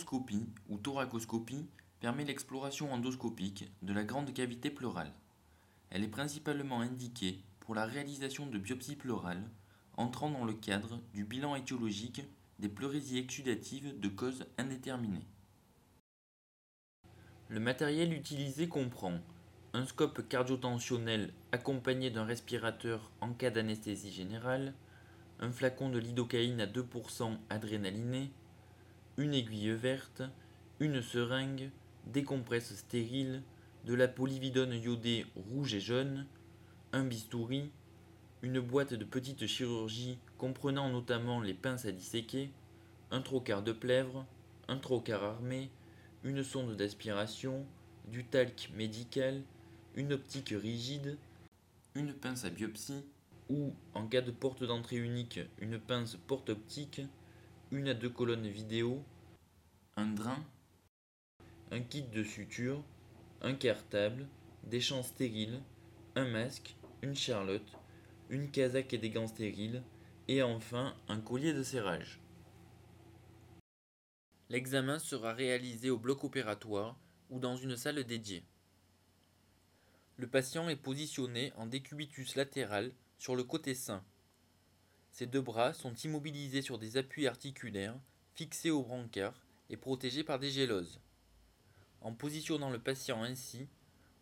laparoscopie ou thoracoscopie permet l'exploration endoscopique de la grande cavité pleurale. Elle est principalement indiquée pour la réalisation de biopsies pleurales entrant dans le cadre du bilan étiologique des pleurésies exsudatives de cause indéterminée. Le matériel utilisé comprend un scope cardiotensionnel accompagné d'un respirateur en cas d'anesthésie générale, un flacon de lidocaïne à 2% adrénaliné, une aiguille verte, une seringue, des compresses stériles, de la polyvidone iodée rouge et jaune, un bistouri, une boîte de petite chirurgie comprenant notamment les pinces à disséquer, un trocard de plèvre, un trocard armé, une sonde d'aspiration, du talc médical, une optique rigide, une pince à biopsie, ou, en cas de porte d'entrée unique, une pince porte optique, une à deux colonnes vidéo, un drain, un kit de suture, un cartable, des champs stériles, un masque, une charlotte, une casaque et des gants stériles, et enfin un collier de serrage. L'examen sera réalisé au bloc opératoire ou dans une salle dédiée. Le patient est positionné en décubitus latéral sur le côté sain. Ses deux bras sont immobilisés sur des appuis articulaires fixés au brancard et protégés par des géloses. En positionnant le patient ainsi,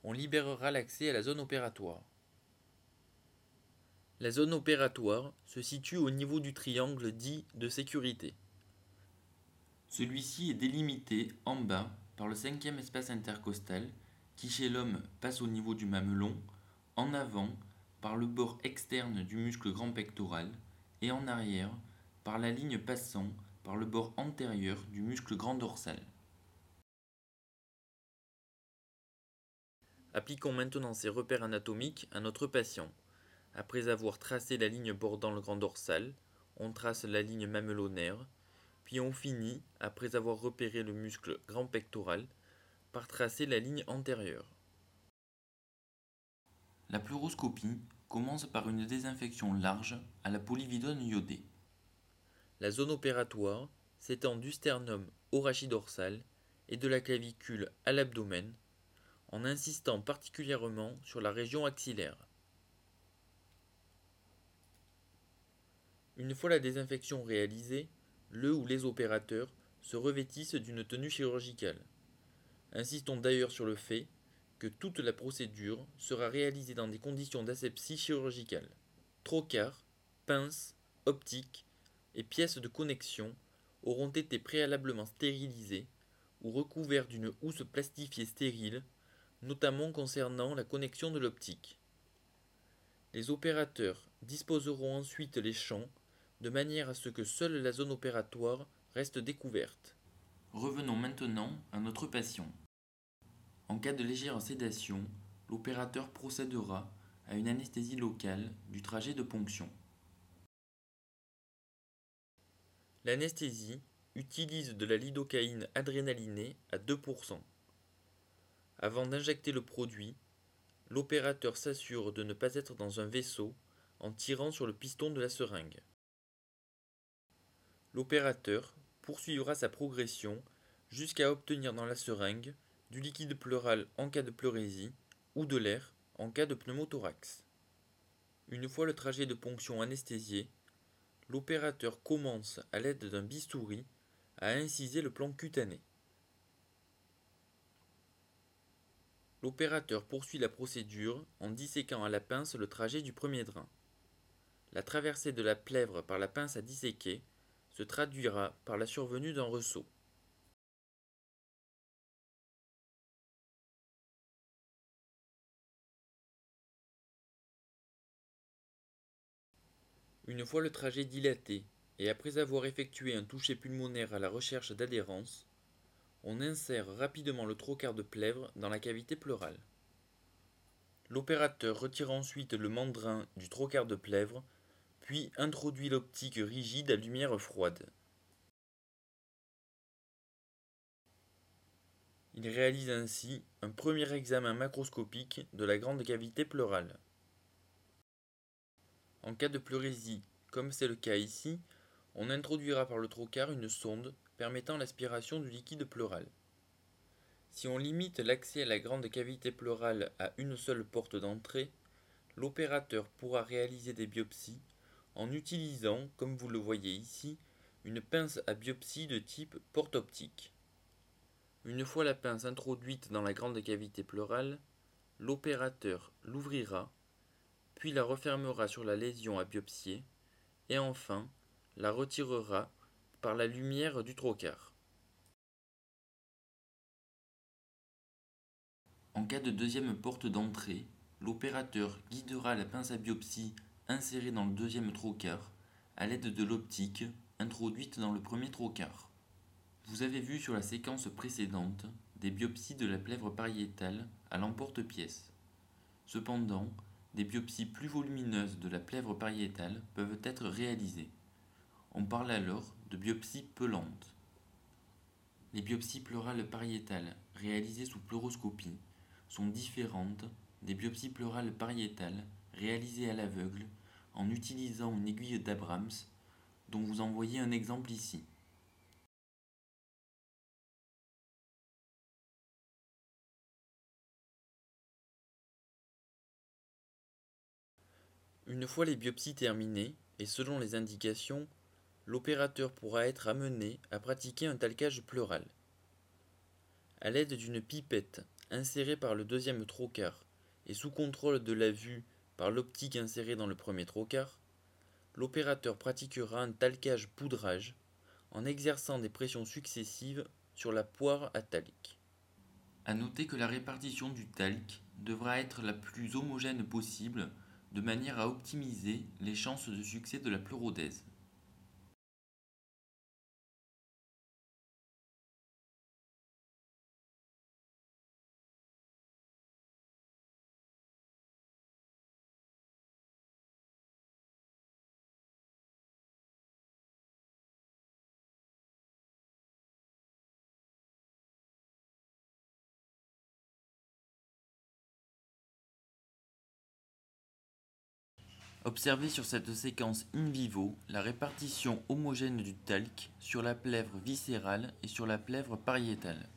on libérera l'accès à la zone opératoire. La zone opératoire se situe au niveau du triangle dit de sécurité. Celui-ci est délimité en bas par le cinquième espace intercostal qui chez l'homme passe au niveau du mamelon, en avant par le bord externe du muscle grand pectoral et en arrière par la ligne passant par le bord antérieur du muscle grand dorsal. Appliquons maintenant ces repères anatomiques à notre patient. Après avoir tracé la ligne bordant le grand dorsal, on trace la ligne mamelonaire, puis on finit, après avoir repéré le muscle grand pectoral, par tracer la ligne antérieure. La pleuroscopie commence par une désinfection large à la polyvidone iodée. La zone opératoire s'étend du sternum au rachis dorsal et de la clavicule à l'abdomen, en insistant particulièrement sur la région axillaire. Une fois la désinfection réalisée, le ou les opérateurs se revêtissent d'une tenue chirurgicale. Insistons d'ailleurs sur le fait que toute la procédure sera réalisée dans des conditions d'asepsie chirurgicale. Trocars, pinces, optiques et pièces de connexion auront été préalablement stérilisés ou recouverts d'une housse plastifiée stérile, notamment concernant la connexion de l'optique. Les opérateurs disposeront ensuite les champs de manière à ce que seule la zone opératoire reste découverte. Revenons maintenant à notre patient. En cas de légère sédation, l'opérateur procédera à une anesthésie locale du trajet de ponction. L'anesthésie utilise de la lidocaïne adrénalinée à 2%. Avant d'injecter le produit, l'opérateur s'assure de ne pas être dans un vaisseau en tirant sur le piston de la seringue. L'opérateur poursuivra sa progression jusqu'à obtenir dans la seringue du liquide pleural en cas de pleurésie ou de l'air en cas de pneumothorax. Une fois le trajet de ponction anesthésié, l'opérateur commence à l'aide d'un bistouri à inciser le plan cutané. L'opérateur poursuit la procédure en disséquant à la pince le trajet du premier drain. La traversée de la plèvre par la pince à disséquer se traduira par la survenue d'un ressaut. Une fois le trajet dilaté et après avoir effectué un toucher pulmonaire à la recherche d'adhérence, on insère rapidement le trocard de plèvre dans la cavité pleurale. L'opérateur retire ensuite le mandrin du trocard de plèvre puis introduit l'optique rigide à lumière froide. Il réalise ainsi un premier examen macroscopique de la grande cavité pleurale. En cas de pleurésie, comme c'est le cas ici, on introduira par le trocard une sonde permettant l'aspiration du liquide pleural. Si on limite l'accès à la grande cavité pleurale à une seule porte d'entrée, l'opérateur pourra réaliser des biopsies en utilisant, comme vous le voyez ici, une pince à biopsie de type porte optique. Une fois la pince introduite dans la grande cavité pleurale, l'opérateur l'ouvrira, puis la refermera sur la lésion à biopsier, et enfin la retirera par la lumière du trocar. En cas de deuxième porte d'entrée, l'opérateur guidera la pince à biopsie insérée dans le deuxième trocar à l'aide de l'optique introduite dans le premier trocar. Vous avez vu sur la séquence précédente des biopsies de la plèvre pariétale à l'emporte-pièce. Cependant, des biopsies plus volumineuses de la plèvre pariétale peuvent être réalisées. On parle alors de biopsie pelante. Les biopsies pleurales pariétales réalisées sous pleuroscopie sont différentes des biopsies pleurales pariétales réalisées à l'aveugle en utilisant une aiguille d'Abrams dont vous en voyez un exemple ici. Une fois les biopsies terminées, et selon les indications, l'opérateur pourra être amené à pratiquer un talcage pleural. À l'aide d'une pipette insérée par le deuxième trocar et sous contrôle de la vue par l'optique insérée dans le premier trocar, l'opérateur pratiquera un talcage poudrage en exerçant des pressions successives sur la poire à. A noter que la répartition du talc devra être la plus homogène possible de manière à optimiser les chances de succès de la pleurodèse. Observez sur cette séquence in vivo la répartition homogène du talc sur la plèvre viscérale et sur la plèvre pariétale.